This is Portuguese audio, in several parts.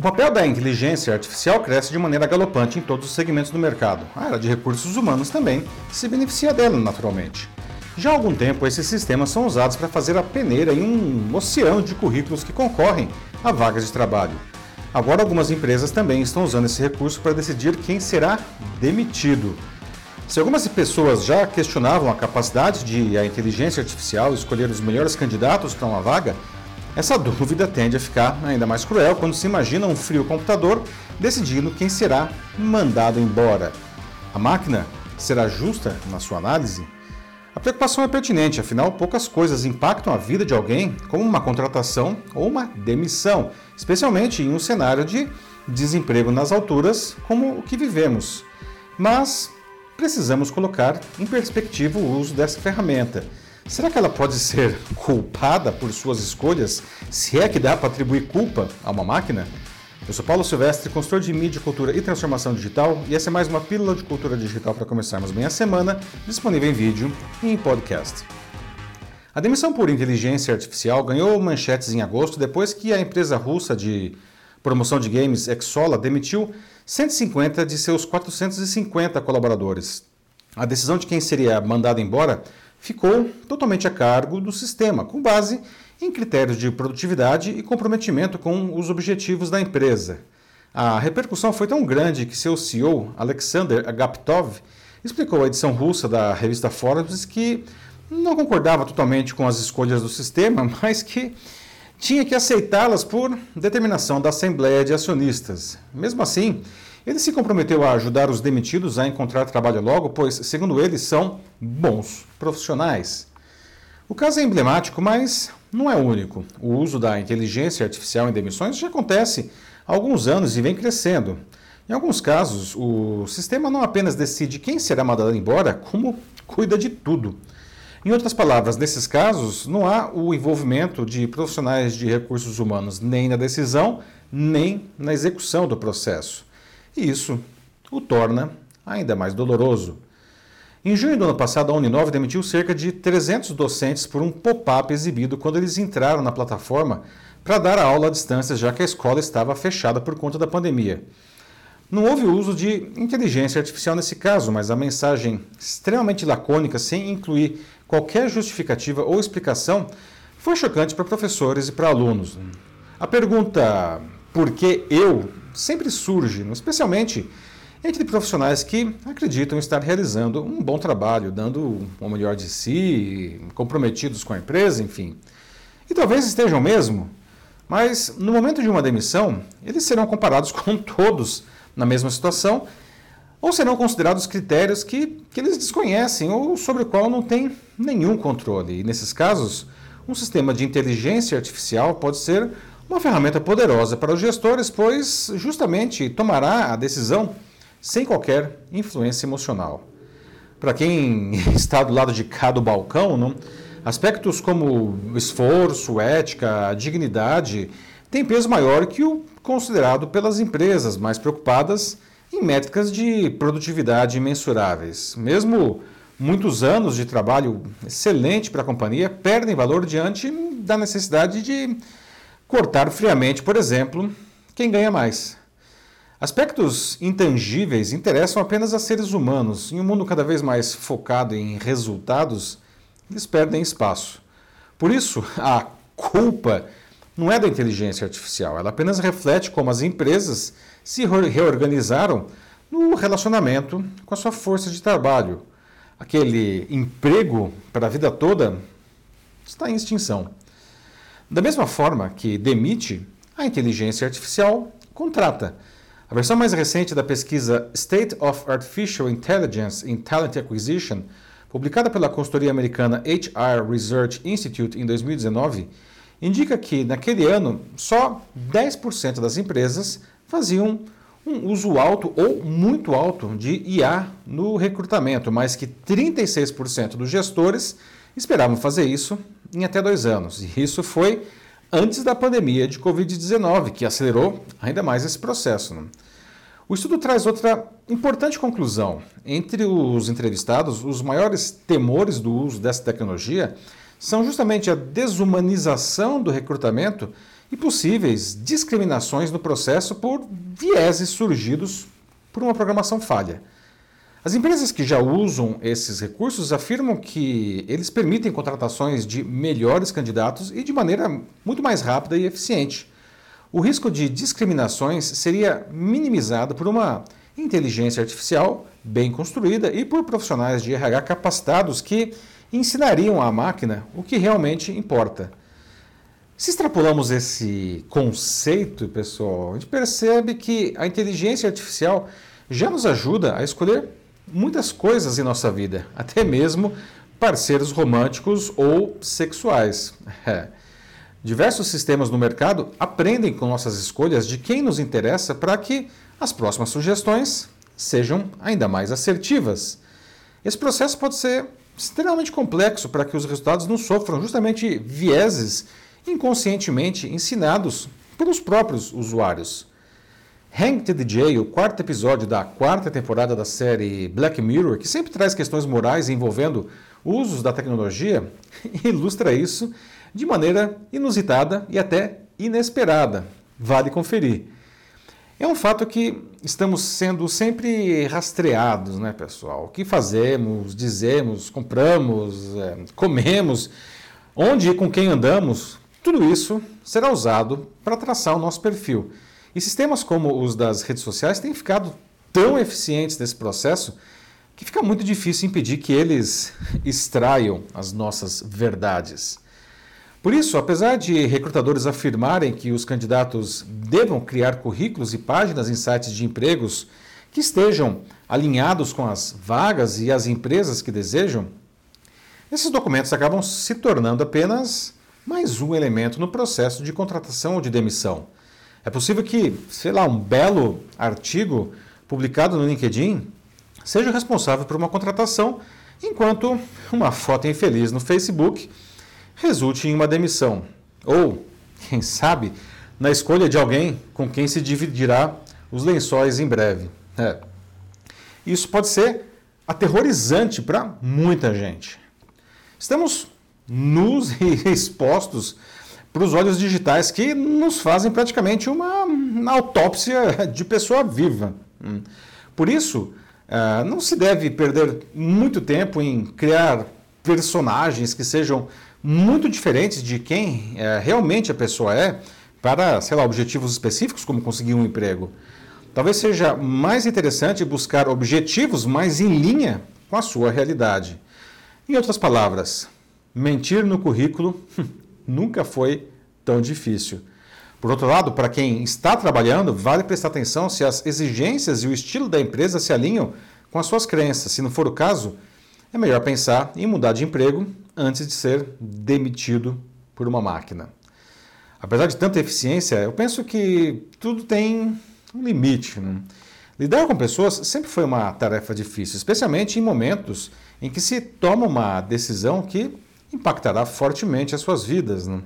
O papel da inteligência artificial cresce de maneira galopante em todos os segmentos do mercado. A área de recursos humanos também se beneficia dela naturalmente. Já há algum tempo, esses sistemas são usados para fazer a peneira em um oceano de currículos que concorrem a vagas de trabalho. Agora, algumas empresas também estão usando esse recurso para decidir quem será demitido. Se algumas pessoas já questionavam a capacidade de a inteligência artificial escolher os melhores candidatos para uma vaga, essa dúvida tende a ficar ainda mais cruel quando se imagina um frio computador decidindo quem será mandado embora. A máquina será justa na sua análise? A preocupação é pertinente, afinal, poucas coisas impactam a vida de alguém, como uma contratação ou uma demissão, especialmente em um cenário de desemprego nas alturas como o que vivemos. Mas precisamos colocar em perspectiva o uso dessa ferramenta Será que ela pode ser culpada por suas escolhas? Se é que dá para atribuir culpa a uma máquina? Eu sou Paulo Silvestre, consultor de mídia, cultura e transformação digital, e essa é mais uma pílula de cultura digital para começarmos bem a semana, disponível em vídeo e em podcast. A demissão por inteligência artificial ganhou manchetes em agosto depois que a empresa russa de promoção de games Exola demitiu 150 de seus 450 colaboradores. A decisão de quem seria mandado embora ficou totalmente a cargo do sistema, com base em critérios de produtividade e comprometimento com os objetivos da empresa. A repercussão foi tão grande que seu CEO, Alexander Agaptov, explicou à edição russa da revista Forbes que não concordava totalmente com as escolhas do sistema, mas que tinha que aceitá-las por determinação da Assembleia de Acionistas. Mesmo assim, ele se comprometeu a ajudar os demitidos a encontrar trabalho logo, pois, segundo ele, são bons profissionais. O caso é emblemático, mas não é único. O uso da inteligência artificial em demissões já acontece há alguns anos e vem crescendo. Em alguns casos, o sistema não apenas decide quem será mandado embora, como cuida de tudo. Em outras palavras, nesses casos, não há o envolvimento de profissionais de recursos humanos nem na decisão, nem na execução do processo e isso o torna ainda mais doloroso. Em junho do ano passado, a Uninove demitiu cerca de 300 docentes por um pop-up exibido quando eles entraram na plataforma para dar a aula à distância, já que a escola estava fechada por conta da pandemia. Não houve uso de inteligência artificial nesse caso, mas a mensagem extremamente lacônica, sem incluir qualquer justificativa ou explicação, foi chocante para professores e para alunos. A pergunta por que eu sempre surge, especialmente entre profissionais que acreditam estar realizando um bom trabalho, dando o melhor de si, comprometidos com a empresa, enfim. E talvez estejam mesmo, mas no momento de uma demissão, eles serão comparados com todos na mesma situação ou serão considerados critérios que, que eles desconhecem ou sobre o qual não tem nenhum controle. E nesses casos, um sistema de inteligência artificial pode ser uma ferramenta poderosa para os gestores, pois justamente tomará a decisão sem qualquer influência emocional. Para quem está do lado de cá do balcão, não, aspectos como esforço, ética, dignidade têm peso maior que o considerado pelas empresas mais preocupadas em métricas de produtividade mensuráveis. Mesmo muitos anos de trabalho excelente para a companhia perdem valor diante da necessidade de cortar friamente, por exemplo, quem ganha mais. Aspectos intangíveis interessam apenas a seres humanos. Em um mundo cada vez mais focado em resultados, eles perdem espaço. Por isso, a culpa não é da inteligência artificial, ela apenas reflete como as empresas se reorganizaram no relacionamento com a sua força de trabalho. Aquele emprego para a vida toda está em extinção. Da mesma forma que demite, a inteligência artificial contrata. A versão mais recente da pesquisa State of Artificial Intelligence in Talent Acquisition, publicada pela consultoria americana HR Research Institute em 2019, indica que, naquele ano, só 10% das empresas faziam um uso alto ou muito alto de IA no recrutamento, mas que 36% dos gestores esperavam fazer isso em até dois anos. E isso foi antes da pandemia de Covid-19, que acelerou ainda mais esse processo. O estudo traz outra importante conclusão. Entre os entrevistados, os maiores temores do uso dessa tecnologia são justamente a desumanização do recrutamento e possíveis discriminações no processo por vieses surgidos por uma programação falha. As empresas que já usam esses recursos afirmam que eles permitem contratações de melhores candidatos e de maneira muito mais rápida e eficiente. O risco de discriminações seria minimizado por uma inteligência artificial bem construída e por profissionais de RH capacitados que ensinariam à máquina o que realmente importa. Se extrapolamos esse conceito, pessoal, a gente percebe que a inteligência artificial já nos ajuda a escolher muitas coisas em nossa vida, até mesmo parceiros românticos ou sexuais. É. Diversos sistemas no mercado aprendem com nossas escolhas de quem nos interessa para que as próximas sugestões sejam ainda mais assertivas. Esse processo pode ser extremamente complexo para que os resultados não sofram justamente vieses inconscientemente ensinados pelos próprios usuários. Hang to the o quarto episódio da quarta temporada da série Black Mirror, que sempre traz questões morais envolvendo usos da tecnologia, ilustra isso de maneira inusitada e até inesperada. Vale conferir. É um fato que estamos sendo sempre rastreados, né, pessoal? O que fazemos, dizemos, compramos, é, comemos, onde e com quem andamos, tudo isso será usado para traçar o nosso perfil. E sistemas como os das redes sociais têm ficado tão eficientes nesse processo que fica muito difícil impedir que eles extraiam as nossas verdades. Por isso, apesar de recrutadores afirmarem que os candidatos devam criar currículos e páginas em sites de empregos que estejam alinhados com as vagas e as empresas que desejam, esses documentos acabam se tornando apenas mais um elemento no processo de contratação ou de demissão. É possível que, sei lá, um belo artigo publicado no LinkedIn seja responsável por uma contratação, enquanto uma foto infeliz no Facebook resulte em uma demissão. Ou, quem sabe, na escolha de alguém com quem se dividirá os lençóis em breve. É. Isso pode ser aterrorizante para muita gente. Estamos nus e expostos para os olhos digitais que nos fazem praticamente uma, autópsia de pessoa viva. Hum. Por isso, eh, não se deve perder muito tempo em criar personagens que sejam muito diferentes de quem eh, realmente a pessoa é para, sei lá, objetivos específicos como conseguir um emprego. Talvez seja mais interessante buscar objetivos mais em linha com a sua realidade. Em outras palavras, mentir no currículo nunca foi tão difícil. Por outro lado, para quem está trabalhando, vale prestar atenção se as exigências e o estilo da empresa se alinham com as suas crenças. Se não for o caso, é melhor pensar em mudar de emprego antes de ser demitido por uma máquina. Apesar de tanta eficiência, eu penso que tudo tem um limite. Né? Lidar com pessoas sempre foi uma tarefa difícil, especialmente em momentos em que se toma uma decisão que impactará fortemente as suas vidas. Né?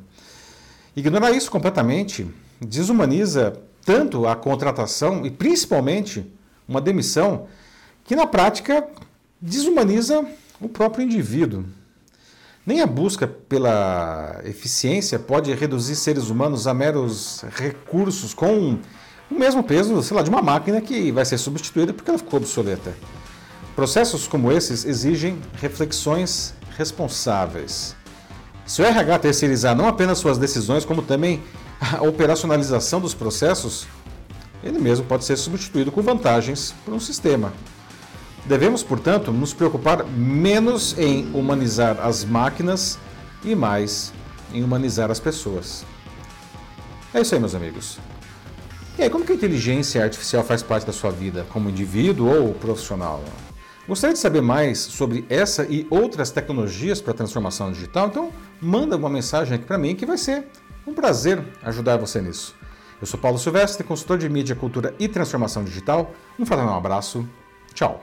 Ignorar isso completamente desumaniza tanto a contratação e principalmente uma demissão que na prática desumaniza o próprio indivíduo. Nem a busca pela eficiência pode reduzir seres humanos a meros recursos com o mesmo peso, sei lá, de uma máquina que vai ser substituída porque ela ficou obsoleta. Processos como esses exigem reflexões responsáveis. Se o RH terceirizar não apenas suas decisões, como também a operacionalização dos processos, ele mesmo pode ser substituído com vantagens por um sistema. Devemos, portanto, nos preocupar menos em humanizar as máquinas e mais em humanizar as pessoas. É isso aí, meus amigos. E aí, como que a inteligência artificial faz parte da sua vida, como indivíduo ou profissional? Gostaria de saber mais sobre essa e outras tecnologias para transformação digital? Então, manda uma mensagem aqui para mim que vai ser um prazer ajudar você nisso. Eu sou Paulo Silvestre, consultor de mídia, cultura e transformação digital. Um fraternal abraço. Tchau.